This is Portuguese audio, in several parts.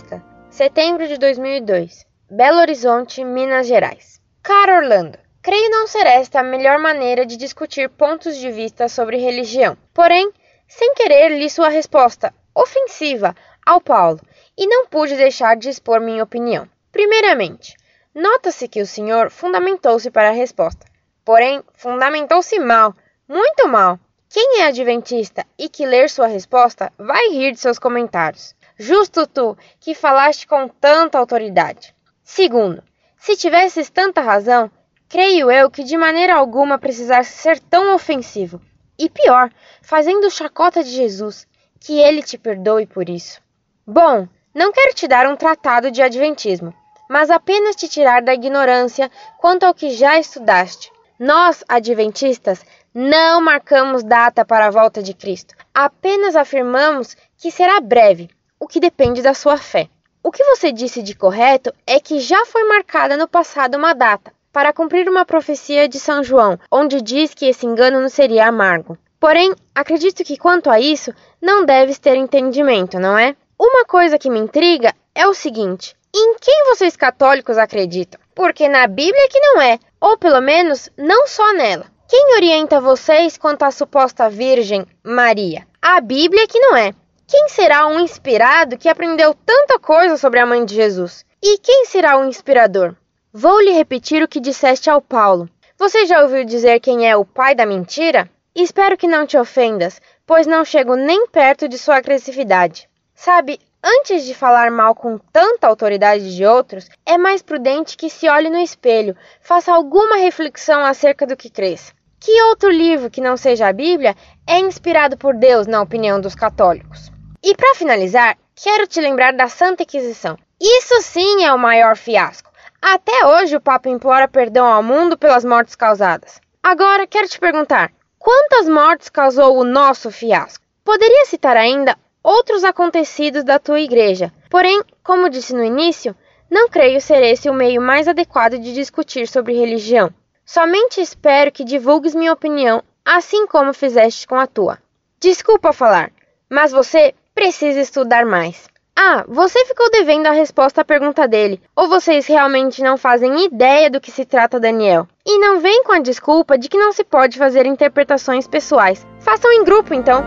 Adventista, setembro de 2002, Belo Horizonte, Minas Gerais. Caro Orlando, creio não ser esta a melhor maneira de discutir pontos de vista sobre religião. Porém, sem querer li sua resposta, ofensiva, ao Paulo, e não pude deixar de expor minha opinião. Primeiramente, nota-se que o senhor fundamentou-se para a resposta. Porém, fundamentou-se mal, muito mal. Quem é adventista e que ler sua resposta vai rir de seus comentários. Justo tu, que falaste com tanta autoridade. Segundo, se tivesses tanta razão, creio eu que de maneira alguma precisasse ser tão ofensivo. E pior, fazendo chacota de Jesus, que ele te perdoe por isso. Bom, não quero te dar um tratado de Adventismo, mas apenas te tirar da ignorância quanto ao que já estudaste. Nós, adventistas, não marcamos data para a volta de Cristo, apenas afirmamos que será breve o que depende da sua fé. O que você disse de correto é que já foi marcada no passado uma data, para cumprir uma profecia de São João, onde diz que esse engano não seria amargo. Porém, acredito que quanto a isso, não deves ter entendimento, não é? Uma coisa que me intriga é o seguinte: em quem vocês católicos acreditam? Porque na Bíblia que não é, ou pelo menos não só nela. Quem orienta vocês quanto à suposta Virgem Maria? A Bíblia que não é. Quem será um inspirado que aprendeu tanta coisa sobre a mãe de Jesus? E quem será o inspirador? Vou lhe repetir o que disseste ao Paulo. Você já ouviu dizer quem é o pai da mentira? Espero que não te ofendas, pois não chego nem perto de sua agressividade. Sabe, antes de falar mal com tanta autoridade de outros, é mais prudente que se olhe no espelho, faça alguma reflexão acerca do que crês. Que outro livro que não seja a Bíblia é inspirado por Deus, na opinião dos católicos? E para finalizar, quero te lembrar da Santa Inquisição. Isso sim é o maior fiasco. Até hoje o Papa implora perdão ao mundo pelas mortes causadas. Agora quero te perguntar: quantas mortes causou o nosso fiasco? Poderia citar ainda outros acontecidos da tua igreja. Porém, como disse no início, não creio ser esse o meio mais adequado de discutir sobre religião. Somente espero que divulgues minha opinião, assim como fizeste com a tua. Desculpa falar, mas você precisa estudar mais. Ah, você ficou devendo a resposta à pergunta dele. Ou vocês realmente não fazem ideia do que se trata Daniel? E não vem com a desculpa de que não se pode fazer interpretações pessoais. Façam em grupo, então.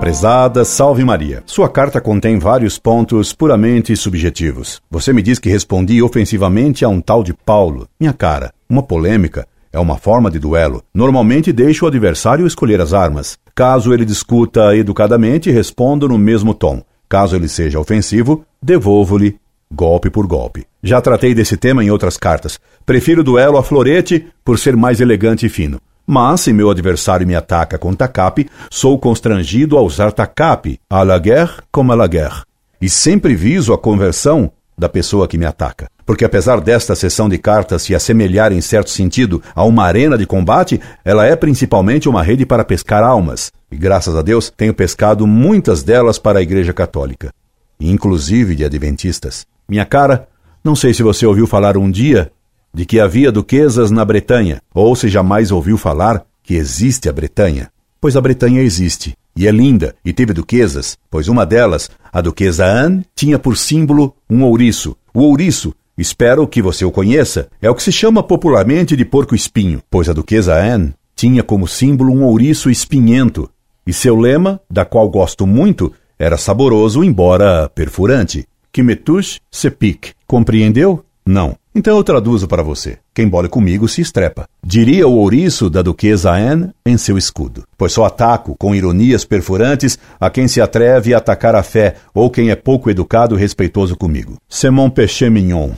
Prezada Salve Maria, sua carta contém vários pontos puramente subjetivos. Você me diz que respondi ofensivamente a um tal de Paulo. Minha cara, uma polêmica é uma forma de duelo. Normalmente deixo o adversário escolher as armas. Caso ele discuta educadamente, respondo no mesmo tom. Caso ele seja ofensivo, devolvo-lhe golpe por golpe. Já tratei desse tema em outras cartas. Prefiro duelo a florete por ser mais elegante e fino. Mas, se meu adversário me ataca com tacape, sou constrangido a usar tacape, à la guerre como à la guerre. E sempre viso a conversão da pessoa que me ataca. Porque apesar desta sessão de cartas se assemelhar em certo sentido a uma arena de combate, ela é principalmente uma rede para pescar almas. E graças a Deus tenho pescado muitas delas para a Igreja Católica, inclusive de adventistas. Minha cara, não sei se você ouviu falar um dia de que havia duquesas na Bretanha, ou se jamais ouviu falar que existe a Bretanha. Pois a Bretanha existe, e é linda, e teve duquesas, pois uma delas, a duquesa Anne, tinha por símbolo um ouriço. O ouriço, espero que você o conheça, é o que se chama popularmente de porco-espinho, pois a duquesa Anne tinha como símbolo um ouriço espinhento, e seu lema, da qual gosto muito, era saboroso, embora perfurante. Que me touche, se pique. Compreendeu? Não. Então eu traduzo para você. Quem bola comigo se estrepa. Diria o ouriço da duquesa Anne em seu escudo. Pois só ataco, com ironias perfurantes, a quem se atreve a atacar a fé ou quem é pouco educado e respeitoso comigo. C'est mon péché mignon.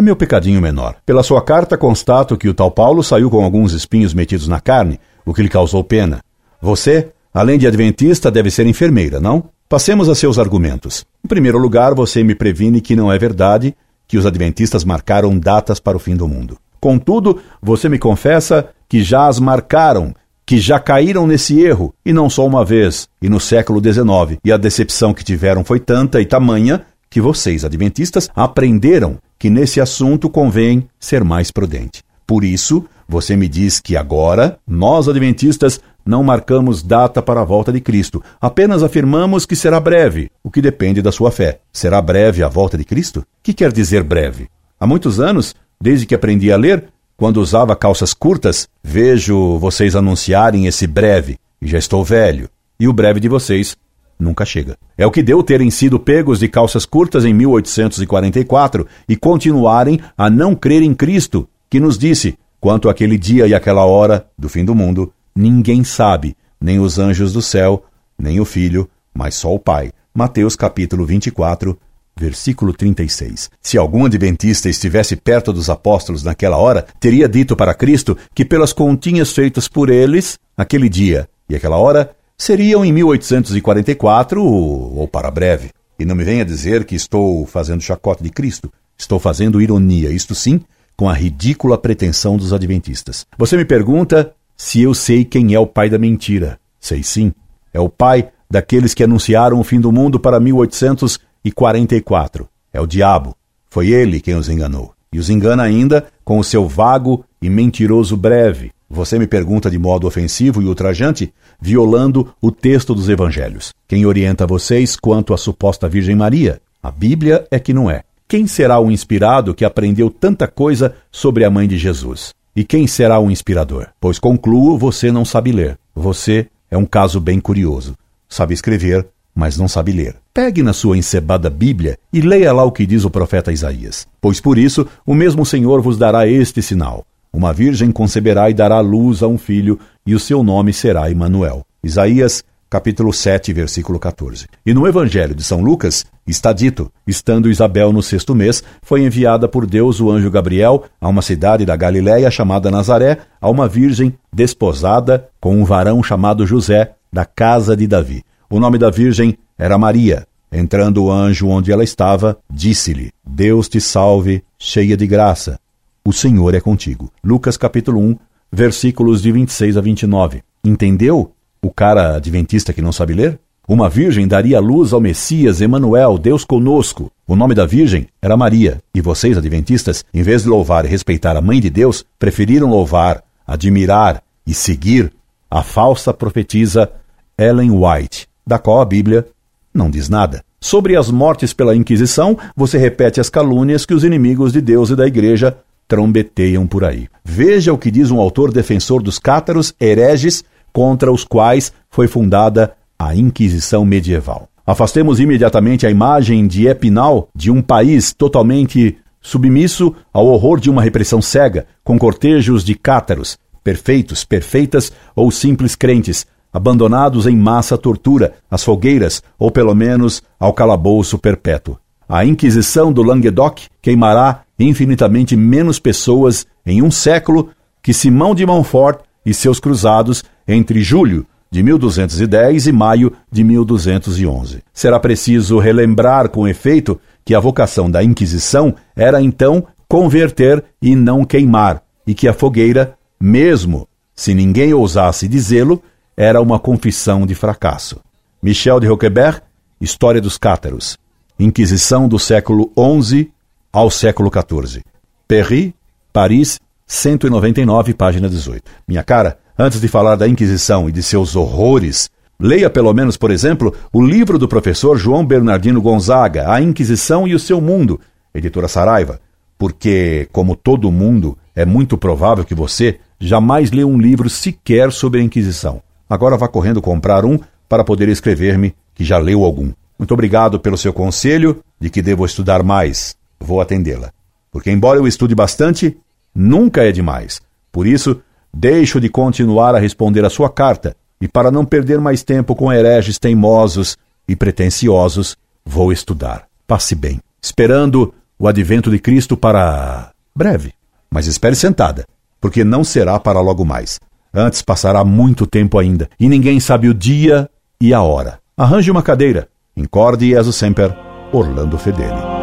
É meu pecadinho menor. Pela sua carta, constato que o tal Paulo saiu com alguns espinhos metidos na carne, o que lhe causou pena. Você, além de adventista, deve ser enfermeira, não? Passemos a seus argumentos. Em primeiro lugar, você me previne que não é verdade que os adventistas marcaram datas para o fim do mundo. Contudo, você me confessa que já as marcaram, que já caíram nesse erro, e não só uma vez, e no século XIX, e a decepção que tiveram foi tanta e tamanha que vocês, adventistas, aprenderam que nesse assunto convém ser mais prudente. por isso você me diz que agora, nós adventistas, não marcamos data para a volta de Cristo, apenas afirmamos que será breve, o que depende da sua fé. Será breve a volta de Cristo? O que quer dizer breve? Há muitos anos, desde que aprendi a ler, quando usava calças curtas, vejo vocês anunciarem esse breve, e já estou velho, e o breve de vocês nunca chega. É o que deu terem sido pegos de calças curtas em 1844 e continuarem a não crer em Cristo, que nos disse: Quanto àquele dia e aquela hora do fim do mundo, ninguém sabe, nem os anjos do céu, nem o Filho, mas só o Pai. Mateus capítulo 24, versículo 36. Se algum adventista estivesse perto dos apóstolos naquela hora, teria dito para Cristo que pelas continhas feitas por eles, aquele dia e aquela hora seriam em 1844 ou para breve. E não me venha dizer que estou fazendo chacota de Cristo. Estou fazendo ironia, isto sim, com a ridícula pretensão dos adventistas. Você me pergunta se eu sei quem é o pai da mentira. Sei sim. É o pai daqueles que anunciaram o fim do mundo para 1844. É o diabo. Foi ele quem os enganou. E os engana ainda com o seu vago e mentiroso breve. Você me pergunta de modo ofensivo e ultrajante, violando o texto dos evangelhos. Quem orienta vocês quanto à suposta Virgem Maria? A Bíblia é que não é. Quem será o inspirado que aprendeu tanta coisa sobre a mãe de Jesus? E quem será o inspirador? Pois concluo, você não sabe ler. Você é um caso bem curioso. Sabe escrever, mas não sabe ler. Pegue na sua encebada Bíblia e leia lá o que diz o profeta Isaías. Pois por isso o mesmo Senhor vos dará este sinal: uma virgem conceberá e dará luz a um filho, e o seu nome será Emanuel. Isaías capítulo 7, versículo 14. E no Evangelho de São Lucas está dito: estando Isabel no sexto mês, foi enviada por Deus o anjo Gabriel a uma cidade da Galiléia chamada Nazaré, a uma virgem desposada com um varão chamado José, da casa de Davi. O nome da virgem era Maria. Entrando o anjo onde ela estava, disse-lhe: Deus te salve, cheia de graça. O Senhor é contigo. Lucas capítulo 1, versículos de 26 a 29. Entendeu o cara adventista que não sabe ler? Uma virgem daria luz ao Messias Emanuel, Deus conosco. O nome da virgem era Maria, e vocês, adventistas, em vez de louvar e respeitar a mãe de Deus, preferiram louvar, admirar e seguir a falsa profetisa Ellen White, da qual a Bíblia não diz nada. Sobre as mortes pela Inquisição, você repete as calúnias que os inimigos de Deus e da Igreja trombeteiam por aí. Veja o que diz um autor defensor dos cátaros, hereges, contra os quais foi fundada a Inquisição medieval. Afastemos imediatamente a imagem de Epinal de um país totalmente submisso ao horror de uma repressão cega, com cortejos de cátaros, perfeitos, perfeitas ou simples crentes, abandonados em massa à tortura, às fogueiras ou pelo menos ao calabouço perpétuo. A Inquisição do Languedoc queimará infinitamente menos pessoas em um século que Simão de Montfort e seus cruzados entre julho de 1210 e maio de 1211. Será preciso relembrar com efeito que a vocação da Inquisição era então converter e não queimar, e que a fogueira, mesmo se ninguém ousasse dizê-lo, era uma confissão de fracasso. Michel de Roquebert, História dos Cátaros. Inquisição do século XI ao século XIV. Perry, Paris, 199, página 18. Minha cara, antes de falar da Inquisição e de seus horrores, leia pelo menos, por exemplo, o livro do professor João Bernardino Gonzaga, A Inquisição e o seu Mundo, editora Saraiva, porque, como todo mundo, é muito provável que você jamais leu um livro sequer sobre a Inquisição. Agora vá correndo comprar um para poder escrever-me que já leu algum. Muito obrigado pelo seu conselho de que devo estudar mais. Vou atendê-la. Porque, embora eu estude bastante, nunca é demais. Por isso, deixo de continuar a responder a sua carta, e para não perder mais tempo com hereges teimosos e pretensiosos, vou estudar. Passe bem, esperando o advento de Cristo para breve. Mas espere sentada, porque não será para logo mais. Antes passará muito tempo ainda, e ninguém sabe o dia e a hora. Arranje uma cadeira. Incorde e sempre, Orlando Fedeli.